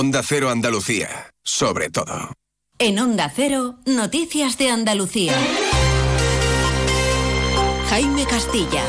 Onda Cero Andalucía, sobre todo. En Onda Cero, Noticias de Andalucía. Jaime Castilla.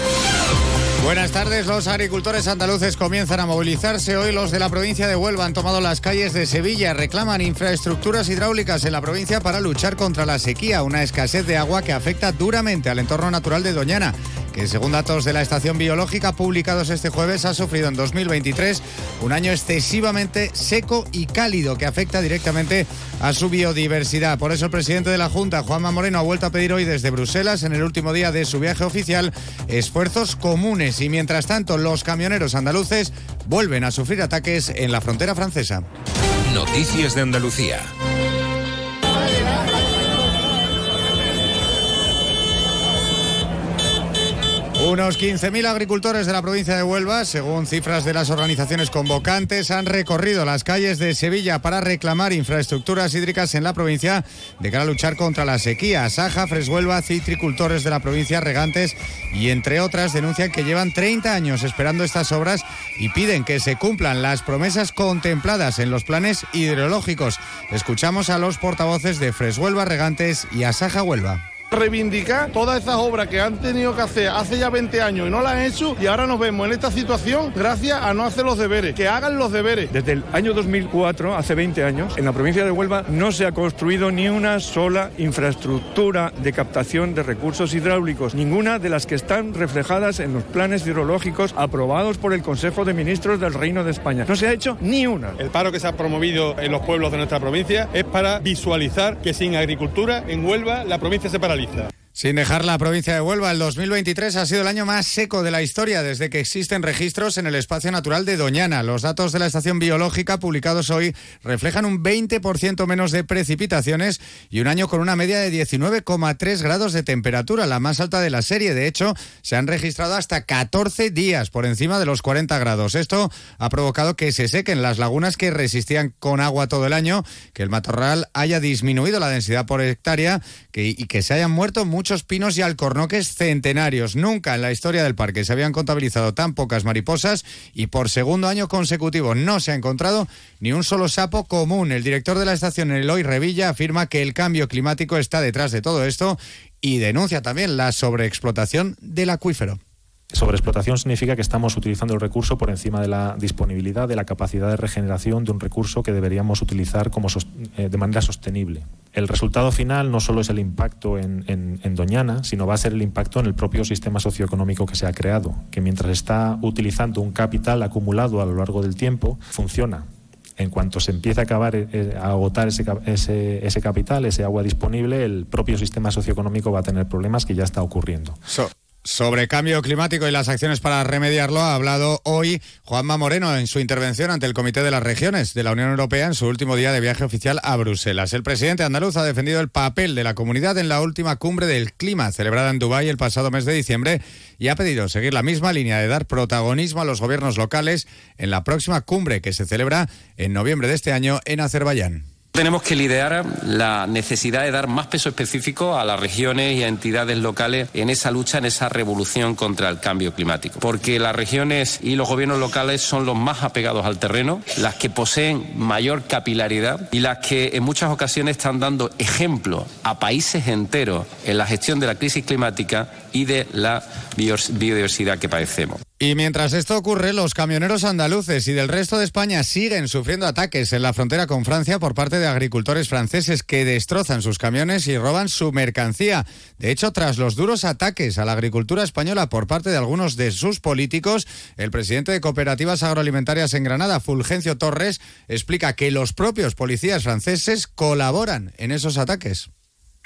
Buenas tardes. Los agricultores andaluces comienzan a movilizarse. Hoy los de la provincia de Huelva han tomado las calles de Sevilla. Reclaman infraestructuras hidráulicas en la provincia para luchar contra la sequía, una escasez de agua que afecta duramente al entorno natural de Doñana que según datos de la estación biológica publicados este jueves ha sufrido en 2023 un año excesivamente seco y cálido que afecta directamente a su biodiversidad. Por eso el presidente de la Junta, Juanma Moreno, ha vuelto a pedir hoy desde Bruselas, en el último día de su viaje oficial, esfuerzos comunes y mientras tanto los camioneros andaluces vuelven a sufrir ataques en la frontera francesa. Noticias de Andalucía. Unos 15.000 agricultores de la provincia de Huelva, según cifras de las organizaciones convocantes, han recorrido las calles de Sevilla para reclamar infraestructuras hídricas en la provincia de cara a luchar contra la sequía. Saja, Freshuelva, citricultores de la provincia, regantes y entre otras denuncian que llevan 30 años esperando estas obras y piden que se cumplan las promesas contempladas en los planes hidrológicos. Escuchamos a los portavoces de Freshuelva, Regantes y Asaja Huelva reivindicar todas esas obras que han tenido que hacer hace ya 20 años y no las han hecho y ahora nos vemos en esta situación gracias a no hacer los deberes, que hagan los deberes. Desde el año 2004, hace 20 años, en la provincia de Huelva no se ha construido ni una sola infraestructura de captación de recursos hidráulicos, ninguna de las que están reflejadas en los planes hidrológicos aprobados por el Consejo de Ministros del Reino de España. No se ha hecho ni una. El paro que se ha promovido en los pueblos de nuestra provincia es para visualizar que sin agricultura en Huelva la provincia se paraliza. realizar. Sin dejar la provincia de Huelva, el 2023 ha sido el año más seco de la historia desde que existen registros en el espacio natural de Doñana. Los datos de la estación biológica publicados hoy reflejan un 20% menos de precipitaciones y un año con una media de 19,3 grados de temperatura, la más alta de la serie. De hecho, se han registrado hasta 14 días por encima de los 40 grados. Esto ha provocado que se sequen las lagunas que resistían con agua todo el año, que el matorral haya disminuido la densidad por hectárea y que se hayan muerto muchos pinos y alcornoques centenarios. Nunca en la historia del parque se habían contabilizado tan pocas mariposas y por segundo año consecutivo no se ha encontrado ni un solo sapo común. El director de la estación, Eloy Revilla, afirma que el cambio climático está detrás de todo esto y denuncia también la sobreexplotación del acuífero. Sobreexplotación significa que estamos utilizando el recurso por encima de la disponibilidad, de la capacidad de regeneración de un recurso que deberíamos utilizar como eh, de manera sostenible. El resultado final no solo es el impacto en, en, Doñana, sino va a ser el impacto en el propio sistema socioeconómico que se ha creado, que mientras está utilizando un capital acumulado a lo largo del tiempo, funciona. En cuanto se empiece a acabar eh, a agotar ese, ese, ese capital, ese agua disponible, el propio sistema socioeconómico va a tener problemas que ya está ocurriendo. Sobre cambio climático y las acciones para remediarlo ha hablado hoy Juanma Moreno en su intervención ante el Comité de las Regiones de la Unión Europea en su último día de viaje oficial a Bruselas. El presidente andaluz ha defendido el papel de la comunidad en la última cumbre del clima celebrada en Dubái el pasado mes de diciembre y ha pedido seguir la misma línea de dar protagonismo a los gobiernos locales en la próxima cumbre que se celebra en noviembre de este año en Azerbaiyán. Tenemos que liderar la necesidad de dar más peso específico a las regiones y a entidades locales en esa lucha, en esa revolución contra el cambio climático. Porque las regiones y los gobiernos locales son los más apegados al terreno, las que poseen mayor capilaridad y las que en muchas ocasiones están dando ejemplo a países enteros en la gestión de la crisis climática y de la biodiversidad que padecemos. Y mientras esto ocurre, los camioneros andaluces y del resto de España siguen sufriendo ataques en la frontera con Francia por parte de agricultores franceses que destrozan sus camiones y roban su mercancía. De hecho, tras los duros ataques a la agricultura española por parte de algunos de sus políticos, el presidente de Cooperativas Agroalimentarias en Granada, Fulgencio Torres, explica que los propios policías franceses colaboran en esos ataques.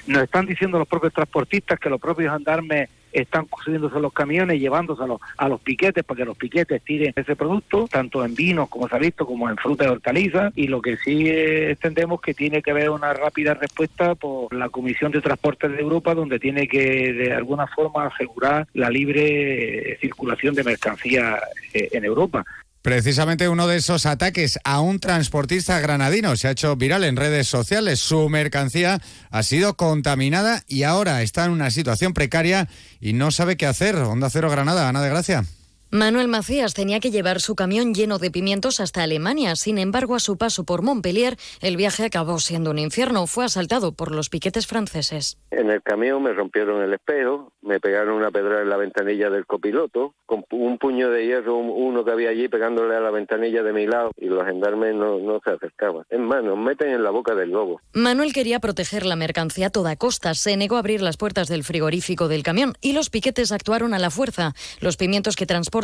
Nos están diciendo los propios transportistas que los propios andarmes están subiéndose los camiones, llevándoselos a los piquetes para que los piquetes tiren ese producto, tanto en vinos, como se ha visto, como en fruta y hortalizas. Y lo que sí entendemos que tiene que haber una rápida respuesta por la Comisión de Transportes de Europa, donde tiene que de alguna forma asegurar la libre circulación de mercancías eh, en Europa. Precisamente uno de esos ataques a un transportista granadino se ha hecho viral en redes sociales. Su mercancía ha sido contaminada y ahora está en una situación precaria y no sabe qué hacer. Onda Cero Granada, Ana de Gracia. Manuel Macías tenía que llevar su camión lleno de pimientos hasta Alemania. Sin embargo, a su paso por Montpellier, el viaje acabó siendo un infierno. Fue asaltado por los piquetes franceses. En el camión me rompieron el espejo, me pegaron una pedra en la ventanilla del copiloto, con un puño de hierro, uno que había allí pegándole a la ventanilla de mi lado, y los gendarmes no, no se acercaban. Es más, nos meten en la boca del lobo. Manuel quería proteger la mercancía a toda costa. Se negó a abrir las puertas del frigorífico del camión y los piquetes actuaron a la fuerza. Los pimientos que transportaban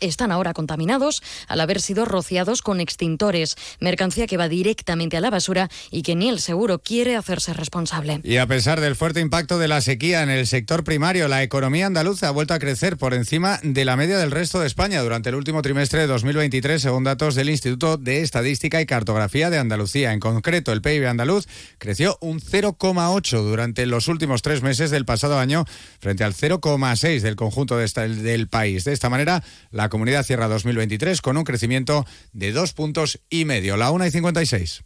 están ahora contaminados al haber sido rociados con extintores, mercancía que va directamente a la basura y que ni el seguro quiere hacerse responsable. Y a pesar del fuerte impacto de la sequía en el sector primario, la economía andaluza ha vuelto a crecer por encima de la media del resto de España durante el último trimestre de 2023, según datos del Instituto de Estadística y Cartografía de Andalucía. En concreto, el PIB andaluz creció un 0,8 durante los últimos tres meses del pasado año frente al 0,6 del conjunto del país. De esta manera, la comunidad cierra 2023 con un crecimiento de dos puntos y medio. La 1 y 56.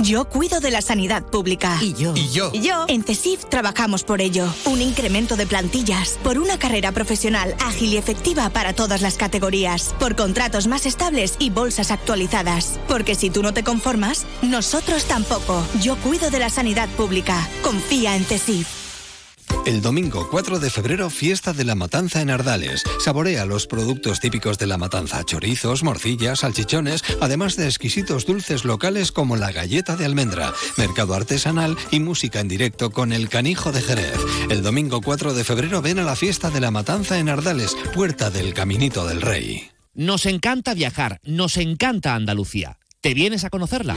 Yo cuido de la sanidad pública. Y yo. Y yo. Y yo. En CESIF trabajamos por ello. Un incremento de plantillas. Por una carrera profesional ágil y efectiva para todas las categorías. Por contratos más estables y bolsas actualizadas. Porque si tú no te conformas, nosotros tampoco. Yo cuido de la sanidad pública. Confía en CESIF. El domingo 4 de febrero, fiesta de la matanza en Ardales. Saborea los productos típicos de la matanza, chorizos, morcillas, salchichones, además de exquisitos dulces locales como la galleta de almendra, mercado artesanal y música en directo con el canijo de Jerez. El domingo 4 de febrero ven a la fiesta de la matanza en Ardales, puerta del Caminito del Rey. Nos encanta viajar, nos encanta Andalucía. ¿Te vienes a conocerla?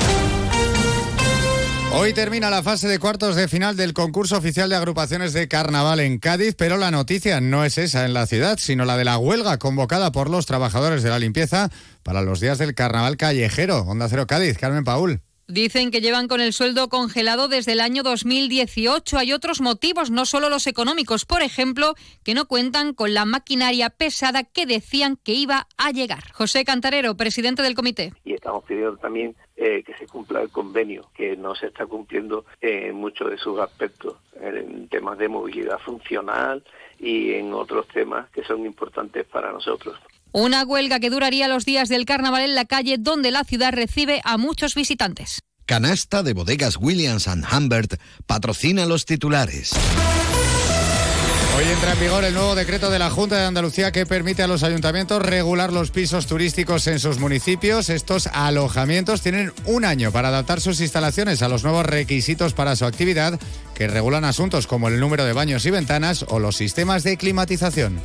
Hoy termina la fase de cuartos de final del concurso oficial de agrupaciones de carnaval en Cádiz, pero la noticia no es esa en la ciudad, sino la de la huelga convocada por los trabajadores de la limpieza para los días del carnaval callejero. Onda Cero Cádiz, Carmen Paul. Dicen que llevan con el sueldo congelado desde el año 2018. Hay otros motivos, no solo los económicos. Por ejemplo, que no cuentan con la maquinaria pesada que decían que iba a llegar. José Cantarero, presidente del comité. Y estamos pidiendo también eh, que se cumpla el convenio, que no se está cumpliendo en muchos de sus aspectos, en temas de movilidad funcional y en otros temas que son importantes para nosotros. Una huelga que duraría los días del carnaval en la calle donde la ciudad recibe a muchos visitantes. Canasta de bodegas Williams ⁇ Humbert patrocina los titulares. Hoy entra en vigor el nuevo decreto de la Junta de Andalucía que permite a los ayuntamientos regular los pisos turísticos en sus municipios. Estos alojamientos tienen un año para adaptar sus instalaciones a los nuevos requisitos para su actividad que regulan asuntos como el número de baños y ventanas o los sistemas de climatización.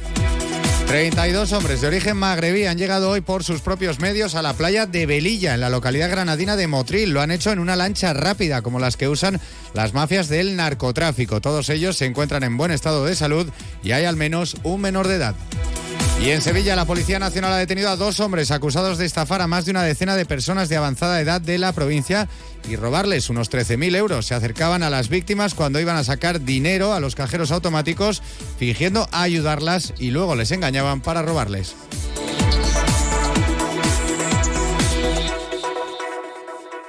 32 hombres de origen magrebí han llegado hoy por sus propios medios a la playa de Velilla, en la localidad granadina de Motril. Lo han hecho en una lancha rápida, como las que usan las mafias del narcotráfico. Todos ellos se encuentran en buen estado de salud y hay al menos un menor de edad. Y en Sevilla, la Policía Nacional ha detenido a dos hombres acusados de estafar a más de una decena de personas de avanzada edad de la provincia y robarles unos 13.000 euros. Se acercaban a las víctimas cuando iban a sacar dinero a los cajeros automáticos, fingiendo ayudarlas y luego les engañaban para robarles.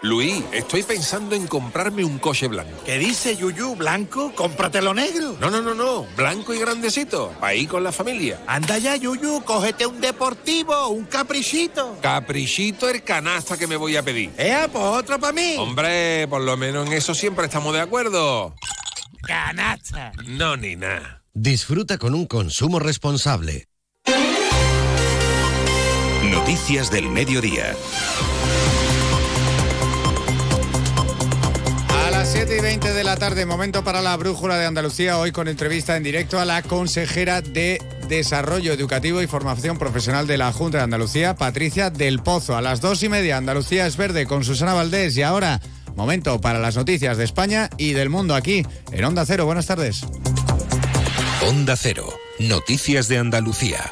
Luis, estoy pensando en comprarme un coche blanco. ¿Qué dice Yuyu? ¿Blanco? Cómpratelo negro. No, no, no, no. Blanco y grandecito. Ahí con la familia. Anda ya, Yuyu. Cógete un deportivo, un caprichito. Caprichito el canasta que me voy a pedir. Eh, pues otro para mí. Hombre, por lo menos en eso siempre estamos de acuerdo. Canasta. No, ni nada. Disfruta con un consumo responsable. Noticias del mediodía. 7 y 20 de la tarde, momento para la brújula de Andalucía, hoy con entrevista en directo a la consejera de Desarrollo Educativo y Formación Profesional de la Junta de Andalucía, Patricia del Pozo. A las dos y media, Andalucía es verde con Susana Valdés y ahora, momento para las noticias de España y del mundo aquí en Onda Cero. Buenas tardes. Onda Cero, noticias de Andalucía.